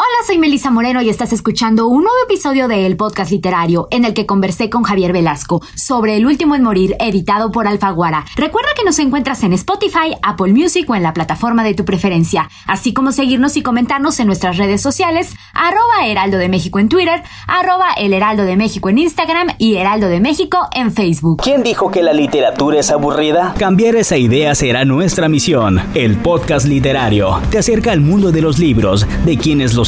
Hola, soy Melissa Moreno y estás escuchando un nuevo episodio de El Podcast Literario en el que conversé con Javier Velasco sobre El Último en Morir, editado por Alfaguara. Recuerda que nos encuentras en Spotify, Apple Music o en la plataforma de tu preferencia, así como seguirnos y comentarnos en nuestras redes sociales, arroba Heraldo de México en Twitter, arroba El Heraldo de México en Instagram y Heraldo de México en Facebook. ¿Quién dijo que la literatura es aburrida? Cambiar esa idea será nuestra misión. El Podcast Literario te acerca al mundo de los libros, de quienes los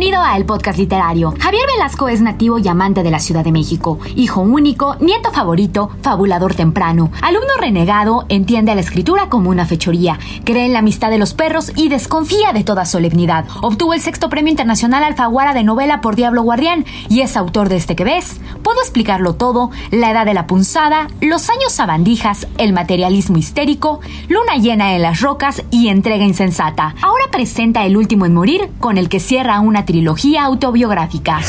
Bienvenido a Podcast Literario. Javier Velasco es nativo y amante de la Ciudad de México, hijo único, nieto favorito, fabulador temprano, alumno renegado, entiende a la escritura como una fechoría, cree en la amistad de los perros y desconfía de toda solemnidad. Obtuvo el sexto premio internacional Alfaguara de novela por Diablo Guardián y es autor de este que ves. Puedo explicarlo todo, la edad de la punzada, los años sabandijas, el materialismo histérico, luna llena en las rocas y entrega insensata. Ahora presenta El último en morir, con el que cierra una trilogía autobiográfica.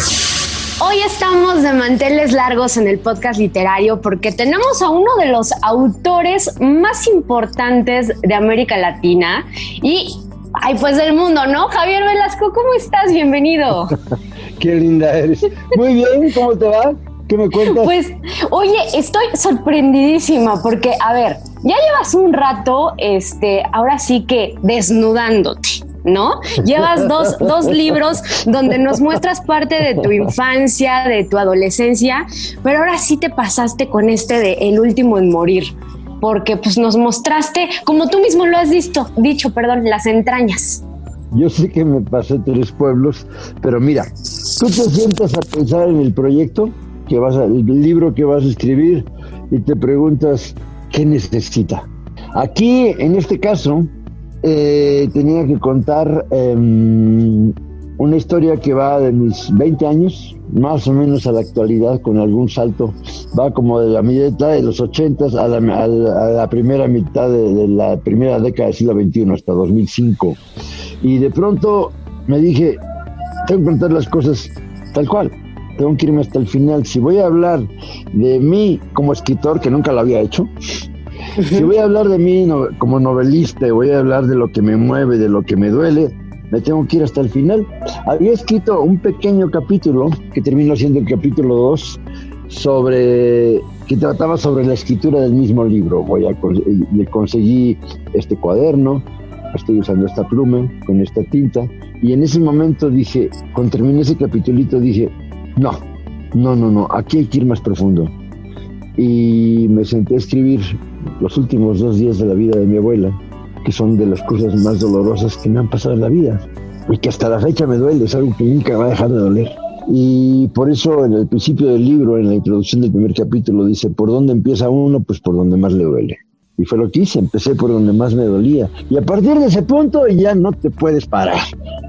Hoy estamos de manteles largos en el podcast literario porque tenemos a uno de los autores más importantes de América Latina y, ay, pues del mundo, ¿no? Javier Velasco, ¿cómo estás? Bienvenido. Qué linda eres. Muy bien, ¿cómo te va? ¿Qué me cuentas? Pues, oye, estoy sorprendidísima porque, a ver, ya llevas un rato, este, ahora sí que desnudándote. ¿No? Llevas dos, dos, libros donde nos muestras parte de tu infancia, de tu adolescencia, pero ahora sí te pasaste con este de El último en morir, porque pues nos mostraste, como tú mismo lo has visto, dicho, perdón, las entrañas. Yo sé que me pasé tres pueblos, pero mira, tú te sientas a pensar en el proyecto, que vas a, el libro que vas a escribir, y te preguntas, ¿qué necesita? Aquí, en este caso, eh, tenía que contar eh, una historia que va de mis 20 años, más o menos a la actualidad, con algún salto. Va como de la mitad de los 80 a la, a la, primera mitad de, de, la primera década del siglo XXI, hasta 2005. Y de pronto me dije, tengo que contar las cosas tal cual. Tengo que irme hasta el final. Si voy a hablar de mí como escritor, que nunca lo había hecho, si voy a hablar de mí no, como novelista, voy a hablar de lo que me mueve, de lo que me duele, me tengo que ir hasta el final. Había escrito un pequeño capítulo, que terminó siendo el capítulo 2, sobre que trataba sobre la escritura del mismo libro. Voy a le conseguí este cuaderno, estoy usando esta pluma con esta tinta, y en ese momento dije, cuando terminé ese capítulito dije, no, no, no, no, aquí hay que ir más profundo. Y me senté a escribir los últimos dos días de la vida de mi abuela, que son de las cosas más dolorosas que me han pasado en la vida y que hasta la fecha me duele, es algo que nunca va a dejar de doler. Y por eso en el principio del libro, en la introducción del primer capítulo, dice, ¿por dónde empieza uno? Pues por donde más le duele. Y fue lo que hice, empecé por donde más me dolía. Y a partir de ese punto ya no te puedes parar.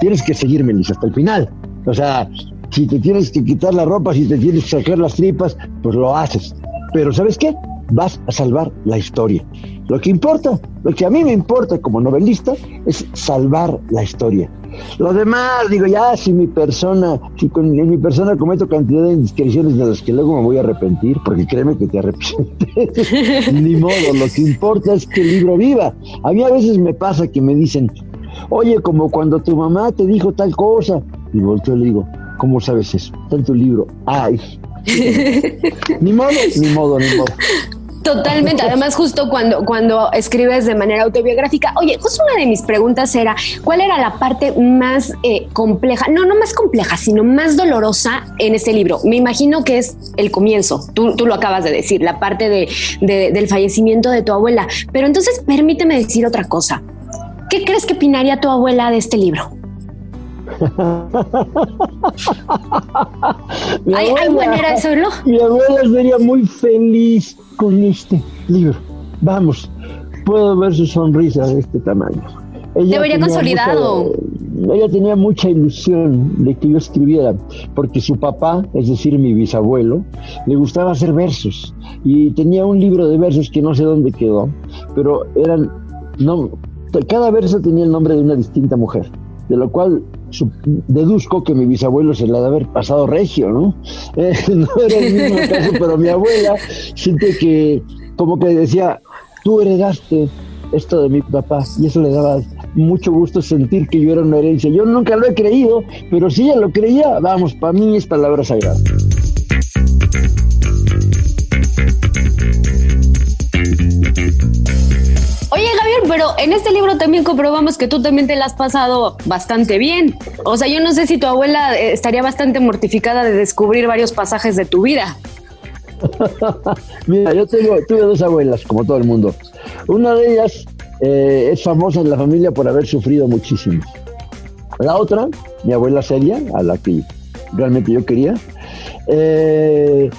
Tienes que seguir, Melissa, hasta el final. O sea, si te tienes que quitar la ropa, si te tienes que sacar las tripas, pues lo haces. Pero ¿sabes qué? Vas a salvar la historia. Lo que importa, lo que a mí me importa como novelista es salvar la historia. Lo demás, digo, ya si mi persona, si con, en mi persona cometo cantidad de indiscreciones de las que luego me voy a arrepentir, porque créeme que te arrepientes, ni modo, lo que importa es que el libro viva. A mí a veces me pasa que me dicen, oye, como cuando tu mamá te dijo tal cosa, y volteo y le digo, ¿cómo sabes eso? Está en tu libro. Ay, ni modo, ni modo, ni modo. Totalmente. Además, justo cuando, cuando escribes de manera autobiográfica, oye, justo una de mis preguntas era, ¿cuál era la parte más eh, compleja? No, no más compleja, sino más dolorosa en este libro. Me imagino que es el comienzo. Tú, tú lo acabas de decir, la parte de, del fallecimiento de tu abuela. Pero entonces, permíteme decir otra cosa. ¿Qué crees que opinaría tu abuela de este libro? ¿Hay, ¿Hay, manera de hacerlo? Mi abuela sería muy feliz con este libro. Vamos, puedo ver su sonrisa de este tamaño. Ella Debería consolidado. ella tenía mucha ilusión de que yo escribiera, porque su papá, es decir, mi bisabuelo, le gustaba hacer versos y tenía un libro de versos que no sé dónde quedó, pero eran, no, cada verso tenía el nombre de una distinta mujer, de lo cual deduzco que mi bisabuelo se la de haber pasado regio, ¿no? Eh, no era el mismo caso, pero mi abuela siente que como que decía, tú heredaste esto de mi papá y eso le daba mucho gusto sentir que yo era una herencia. Yo nunca lo he creído, pero si ella lo creía, vamos, para mí es palabra sagrada. Pero en este libro también comprobamos que tú también te la has pasado bastante bien. O sea, yo no sé si tu abuela eh, estaría bastante mortificada de descubrir varios pasajes de tu vida. Mira, yo tengo, tuve dos abuelas, como todo el mundo. Una de ellas eh, es famosa en la familia por haber sufrido muchísimo. La otra, mi abuela Celia, a la que realmente yo quería, eh,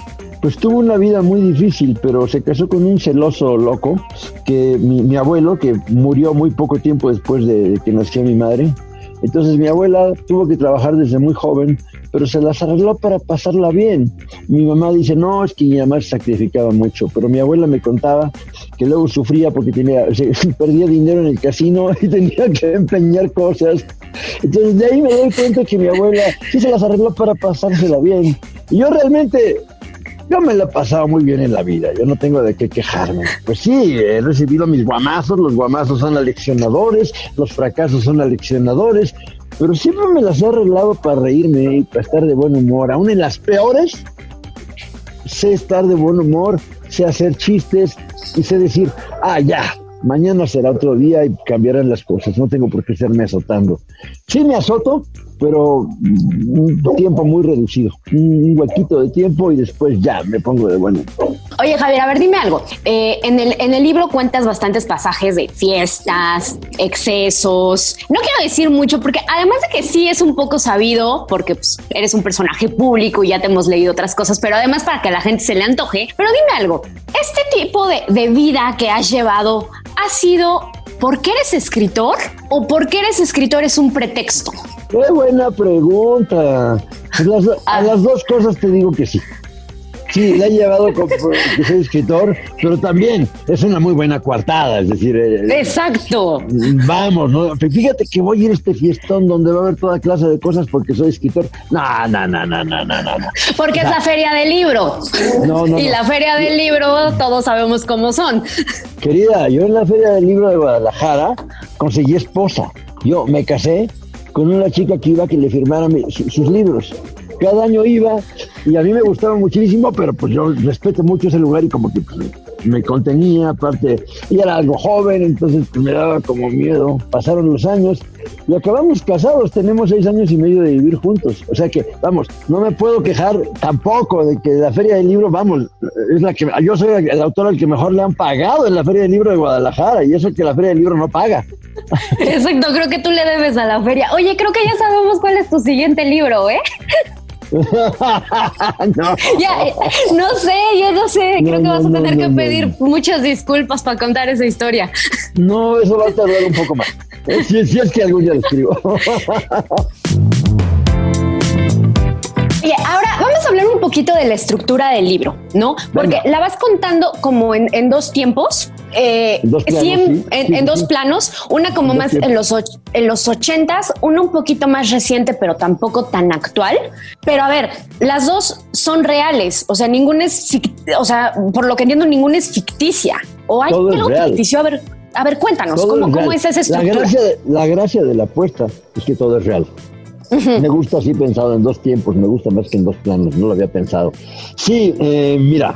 pues tuvo una vida muy difícil, pero se casó con un celoso loco, que mi, abuelo, que murió muy poco tiempo después de, que nació mi madre. Entonces mi abuela tuvo que trabajar desde muy joven, pero se las arregló para pasarla bien. Mi mamá dice, no, es que mi mamá se sacrificaba mucho, pero mi abuela me contaba que luego sufría porque tenía, perdía dinero en el casino y tenía que empeñar cosas. Entonces de ahí me doy cuenta que mi abuela sí se las arregló para pasársela bien. Y yo realmente yo me lo he pasado muy bien en la vida, yo no tengo de qué quejarme. Pues sí, he recibido mis guamazos, los guamazos son aleccionadores, los fracasos son aleccionadores, pero siempre me las he arreglado para reírme y para estar de buen humor. Aún en las peores, sé estar de buen humor, sé hacer chistes y sé decir, ah, ya, mañana será otro día y cambiarán las cosas, no tengo por qué estarme azotando. Sí me azoto, pero un tiempo muy reducido, un huequito de tiempo y después ya me pongo de bueno. Oye Javier, a ver, dime algo. Eh, en, el, en el libro cuentas bastantes pasajes de fiestas, excesos. No quiero decir mucho porque además de que sí es un poco sabido, porque pues, eres un personaje público y ya te hemos leído otras cosas, pero además para que a la gente se le antoje. Pero dime algo, este tipo de, de vida que has llevado ha sido porque eres escritor o porque eres escritor es un pretexto? Qué buena pregunta. a las dos cosas te digo que sí. Sí, le ha llevado como que soy escritor, pero también es una muy buena coartada, es decir... Eh, Exacto. Vamos, ¿no? Fíjate que voy a ir a este fiestón donde va a haber toda clase de cosas porque soy escritor. No, no, no, no, no, no, no. Porque es la feria del libro. No, no. Y la feria del libro todos sabemos cómo son. Querida, yo en la feria del libro de Guadalajara conseguí esposa. Yo me casé con una chica que iba a que le firmara sus libros cada año iba y a mí me gustaba muchísimo, pero pues yo respeto mucho ese lugar y como que pues, me contenía, aparte, ella era algo joven, entonces pues, me daba como miedo. Pasaron los años y acabamos casados, tenemos seis años y medio de vivir juntos. O sea que, vamos, no me puedo quejar tampoco de que la Feria del Libro, vamos, es la que yo soy el autor al que mejor le han pagado en la Feria del Libro de Guadalajara y eso que la Feria del Libro no paga. Exacto, creo que tú le debes a la feria. Oye, creo que ya sabemos cuál es tu siguiente libro, ¿eh? no. Ya, no sé, yo no sé. Creo que vas a tener que pedir muchas disculpas para contar esa historia. No, eso va a tardar un poco más. Eh, si, es que algún día lo escribo. Oye, ahora vamos a hablar un poquito de la estructura del libro, ¿no? Porque la vas contando como en, dos tiempos. Eh, en, dos planos, una como más en los, en los ochentas, una un poquito más reciente, pero tampoco tan actual. Pero a ver, las dos son reales, o sea, ninguna es, o sea, por lo que entiendo, ninguna es ficticia. ¿O hay algo ficticio? A ver, a ver, cuéntanos, ¿cómo, ¿cómo, es esa estructura? La gracia, la gracia de la apuesta es que todo es real. Me gusta así pensado en dos tiempos, me gusta más que en dos planos, no lo había pensado. Sí, eh, mira,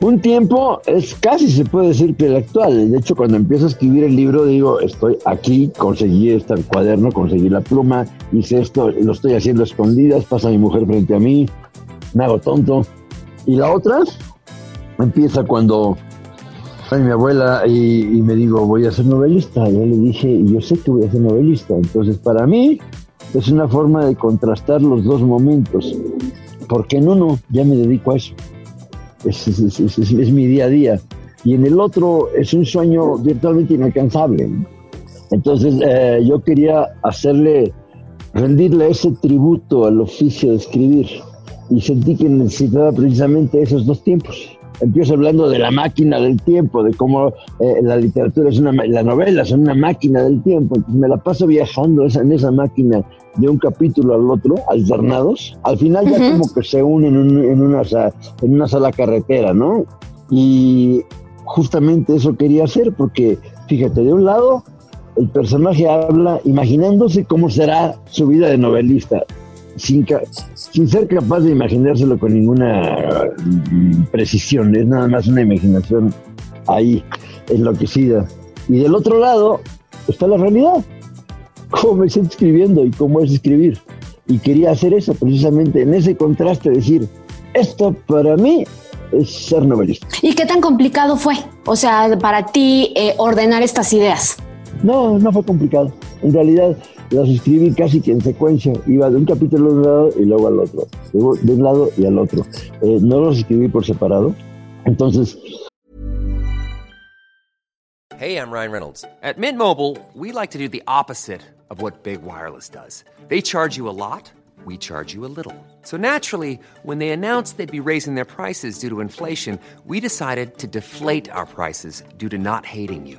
un tiempo es casi se puede decir que el actual. De hecho, cuando empiezo a escribir el libro, digo, estoy aquí, conseguí este cuaderno, conseguí la pluma, hice esto, lo estoy haciendo a escondidas, pasa mi mujer frente a mí, me hago tonto. Y la otra empieza cuando hay mi abuela y, me digo, voy a ser novelista. Yo le dije, y yo sé que voy a ser novelista. Entonces, para mí es una forma de contrastar los dos momentos. Porque en uno ya me dedico a eso es, mi día a día. Y en el otro es un sueño virtualmente inalcanzable. Entonces eh, yo quería hacerle, rendirle ese tributo al oficio de escribir y sentí que necesitaba precisamente esos dos tiempos. Empiezo hablando de la máquina del tiempo, de cómo eh, la literatura es una, la novela es una máquina del tiempo. me la paso viajando en esa máquina de un capítulo al otro, alternados. Al final ya como que se unen en, una, en una sola carretera, ¿no? Y justamente eso quería hacer porque, fíjate, de un lado el personaje habla imaginándose cómo será su vida de novelista sin, sin ser capaz de imaginárselo con ninguna mm, precisión, es nada más una imaginación ahí enloquecida. Y del otro lado está la realidad, cómo me siento escribiendo y cómo es escribir. Y quería hacer eso precisamente en ese contraste, decir, esto para mí es ser novelista. ¿Y qué tan complicado fue? O sea, para ti eh, ordenar estas ideas. No, no fue complicado. En realidad, las escribí casi que en secuencia. Iba de un capítulo un lado y luego al otro. de un lado y al otro. Eh, no los escribí por separado. Entonces. Hey, I'm Ryan Reynolds. At Mint Mobile, we like to do the opposite of what Big Wireless does. They charge you a lot, we charge you a little. So naturally, when they announced they'd be raising their prices due to inflation, we decided to deflate our prices due to not hating you.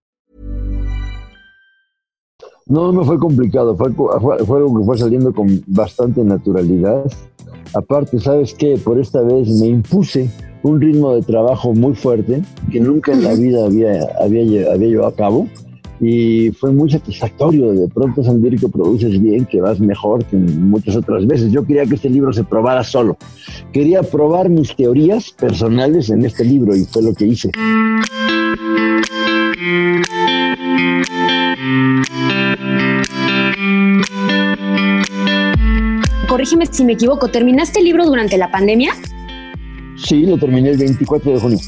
No, no fue complicado, fue, fue, algo que fue saliendo con bastante naturalidad. Aparte, ¿sabes qué? Por esta vez me impuse un ritmo de trabajo muy fuerte que nunca en la vida había, había, había llevado a cabo y fue muy satisfactorio de pronto sentir que produces bien, que vas mejor que muchas otras veces. Yo quería que este libro se probara solo. Quería probar mis teorías personales en este libro y fue lo que hice. Corrígeme si me equivoco, ¿terminaste el libro durante la pandemia? Sí, lo terminé el 24 de junio.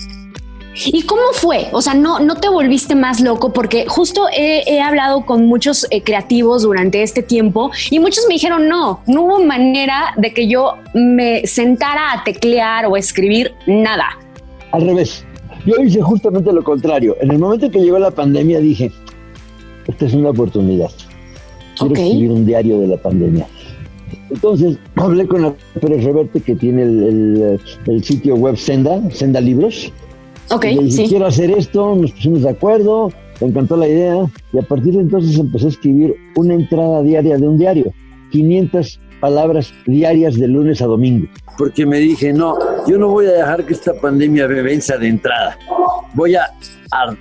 ¿Y cómo fue? O sea, no, no te volviste más loco porque justo he, hablado con muchos eh, creativos durante este tiempo y muchos me dijeron, no, no hubo manera de que yo me sentara a teclear o escribir nada. Al revés, yo hice justamente lo contrario. En el momento que llegó la pandemia dije, esta es una oportunidad. Quiero escribir un diario de la pandemia. Entonces hablé con la Pérez Reverte que tiene el, sitio web Senda, Senda Libros. Ok, y sí. quiero hacer esto, nos pusimos de acuerdo, me encantó la idea y a partir de entonces empecé a escribir una entrada diaria de un diario, 500 palabras diarias de lunes a domingo. Porque me dije, no, yo no voy a dejar que esta pandemia me venza de entrada. Voy a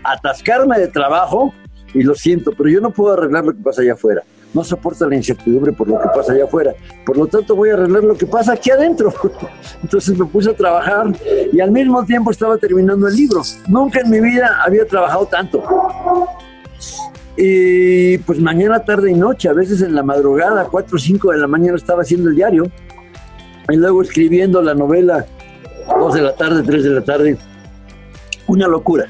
atascarme de trabajo y lo siento, pero yo no puedo arreglar lo que pasa allá afuera no soporta la incertidumbre por lo que pasa allá afuera. Por lo tanto, voy a arreglar lo que pasa aquí adentro. Entonces me puse a trabajar y al mismo tiempo estaba terminando el libro. Nunca en mi vida había trabajado tanto. Y pues mañana, tarde y noche, a veces en la madrugada, 4 o 5 de la mañana estaba haciendo el diario y luego escribiendo la novela, 2 de la tarde, 3 de la tarde. Una locura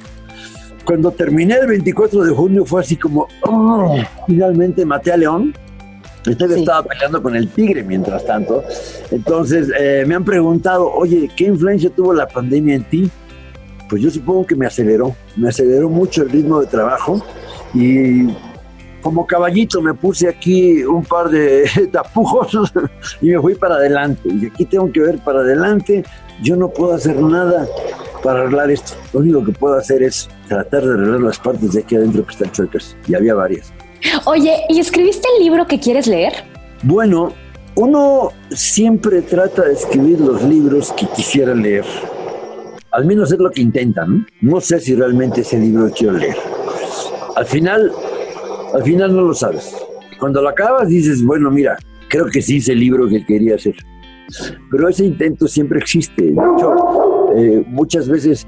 cuando terminé el 24 de junio fue así como, oh, finalmente maté a León. Usted estaba peleando con el tigre mientras tanto. Entonces eh, me han preguntado, oye, ¿qué influencia tuvo la pandemia en ti? pues yo supongo que me aceleró, me aceleró mucho el ritmo de trabajo y como caballito me puse aquí un par de tapujos y me fui para adelante. Y aquí tengo que ver para adelante. Yo no puedo hacer nada para arreglar esto. Lo único que puedo hacer es tratar de arreglar las partes de aquí adentro que están chuecas. Y había varias. Oye, ¿y escribiste el libro que quieres leer? Bueno, uno siempre trata de escribir los libros que quisiera leer. Al menos es lo que intentan. No sé si realmente ese libro quiero leer. Al final, al final no lo sabes. Cuando lo acabas dices, bueno, mira, creo que sí es el libro que quería hacer. Pero ese intento siempre existe. De hecho, eh, muchas veces,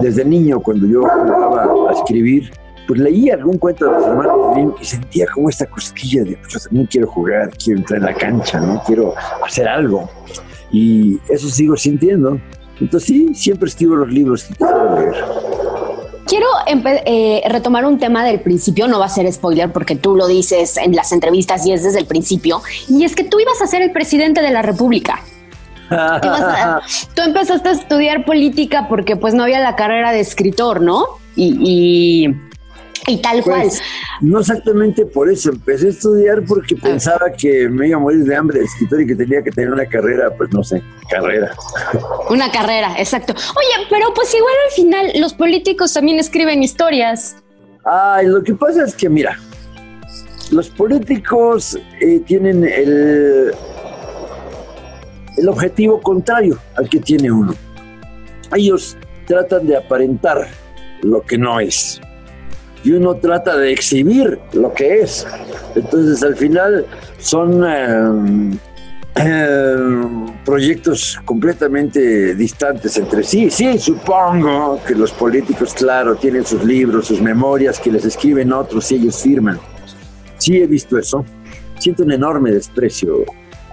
desde niño, cuando yo jugaba a escribir, pues leía algún cuento de los hermanos y sentía como esta cosquilla de, pues yo también quiero jugar, quiero entrar en la cancha, ¿no? Quiero hacer algo. Y eso sigo sintiendo. Entonces sí, siempre escribo los libros que quiero leer. Quiero eh, retomar un tema del principio, no va a ser spoiler porque tú lo dices en las entrevistas y es desde el principio, y es que tú ibas a ser el presidente de la República. tú empezaste a estudiar política porque pues no había la carrera de escritor, ¿no? y y tal cual. Pues, no exactamente por eso, empecé a estudiar porque ah. pensaba que me iba a morir de hambre de escritor y que tenía que tener una carrera, pues no sé, carrera. Una carrera, exacto. Oye, pero pues igual al final los políticos también escriben historias. Ay, lo que pasa es que mira, los políticos eh, tienen el, el objetivo contrario al que tiene uno. Ellos tratan de aparentar lo que no es y uno trata de exhibir lo que es. Entonces al final son eh, eh, proyectos completamente distantes entre sí. Sí, supongo que los políticos, claro, tienen sus libros, sus memorias que les escriben otros y ellos firman. Sí he visto eso. Siento un enorme desprecio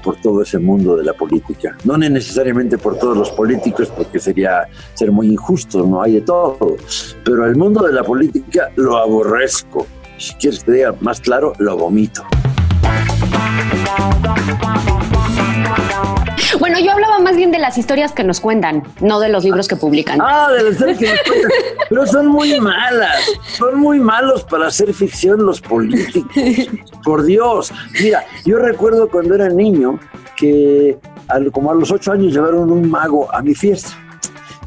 por todo ese mundo de la política. No necesariamente por todos los políticos, porque sería ser muy injusto, no hay de todo. Pero el mundo de la política lo aborrezco. Si quieres que diga más claro, lo vomito. De las historias que nos cuentan, no de los libros que publican. Ah, de las historias que nos cuentan. Pero son muy malas. Son muy malos para hacer ficción los políticos. Por Dios. Mira, yo recuerdo cuando era niño que como a los ocho años llevaron un mago a mi fiesta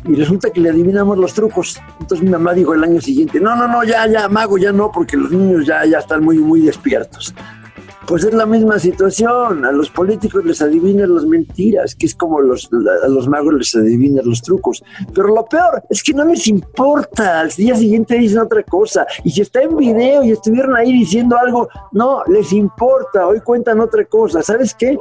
y resulta que le adivinamos los trucos. Entonces mi mamá dijo el año siguiente, no, no, no, ya, ya, mago, ya no, porque los niños ya, ya están muy, muy despiertos. Pues es la misma situación. A los políticos les adivinan las mentiras, que es como los, a los magos les adivinan los trucos. Pero lo peor es que no les importa. Al día siguiente dicen otra cosa. Y si está en video y estuvieron ahí diciendo algo, no les importa. Hoy cuentan otra cosa. ¿Sabes qué?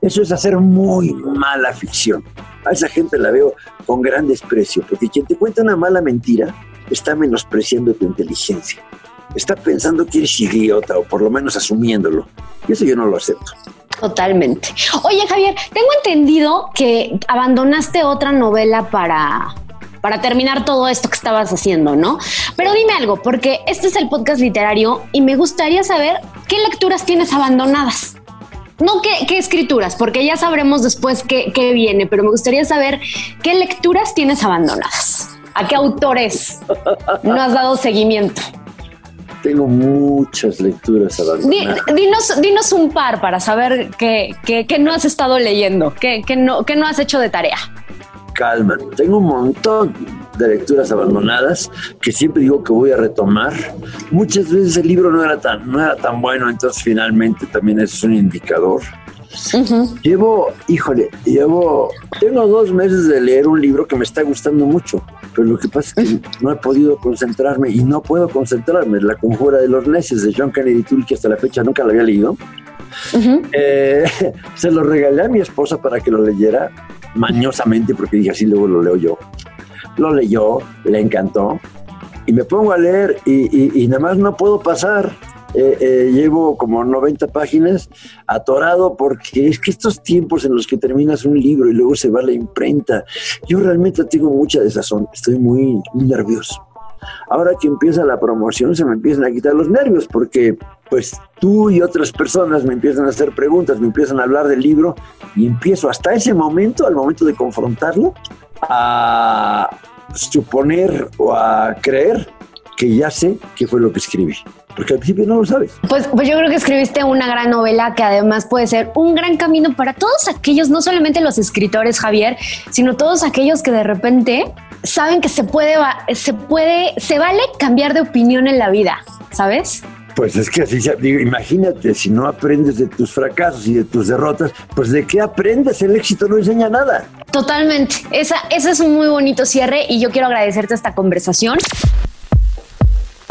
Eso es hacer muy mala ficción. A esa gente la veo con gran desprecio, porque quien te cuenta una mala mentira está menospreciando tu inteligencia está pensando que eres idiota o por lo menos asumiéndolo. Y eso yo no lo acepto. Totalmente. Oye, Javier, tengo entendido que abandonaste otra novela para, para terminar todo esto que estabas haciendo, ¿no? Pero dime algo, porque este es el podcast literario y me gustaría saber qué lecturas tienes abandonadas. No qué, escrituras, porque ya sabremos después qué viene, pero me gustaría saber qué lecturas tienes abandonadas. ¿A qué autores no has dado seguimiento? Tengo muchas lecturas abandonadas. Dinos, dinos un par para saber qué, no has estado leyendo, qué, no, qué no has hecho de tarea. Calma, tengo un montón de lecturas abandonadas que siempre digo que voy a retomar. Muchas veces el libro no era tan, no era tan bueno, entonces finalmente también es un indicador. Llevo, híjole, llevo, tengo dos meses de leer un libro que me está gustando mucho, pero lo que pasa es que no he podido concentrarme y no puedo concentrarme. La conjura de los necios de John Kennedy Toole, que hasta la fecha nunca lo había leído. Eh, se lo regalé a mi esposa para que lo leyera mañosamente, porque dije así, luego lo leo yo. Lo leyó, le encantó, y me pongo a leer y, y nada más no puedo pasar eh, eh, llevo como 90 páginas atorado porque es que estos tiempos en los que terminas un libro y luego se va a la imprenta, yo realmente tengo mucha desazón, estoy muy, nervioso. Ahora que empieza la promoción se me empiezan a quitar los nervios porque pues tú y otras personas me empiezan a hacer preguntas, me empiezan a hablar del libro y empiezo hasta ese momento, al momento de confrontarlo, a suponer o a creer que ya sé qué fue lo que escribí. Porque al principio no lo sabes. Pues, pues yo creo que escribiste una gran novela que además puede ser un gran camino para todos aquellos, no solamente los escritores, Javier, sino todos aquellos que de repente saben que se puede, se puede, se vale cambiar de opinión en la vida, ¿sabes? Pues es que así, digo, imagínate, si no aprendes de tus fracasos y de tus derrotas, pues de qué aprendes, el éxito no enseña nada. Totalmente, esa, ese es un muy bonito cierre y yo quiero agradecerte esta conversación.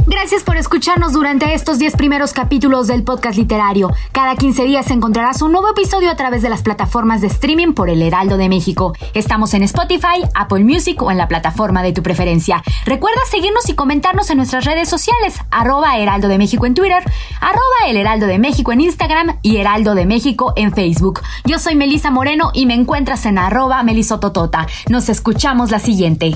Gracias por escucharnos durante estos 10 primeros capítulos del podcast literario. Cada 15 días encontrarás un nuevo episodio a través de las plataformas de streaming por El Heraldo de México. Estamos en Spotify, Apple Music o en la plataforma de tu preferencia. Recuerda seguirnos y comentarnos en nuestras redes sociales, arroba Heraldo de México en Twitter, arroba El Heraldo de México en Instagram y Heraldo de México en Facebook. Yo soy Melisa Moreno y me encuentras en arroba melisototota. Nos escuchamos la siguiente.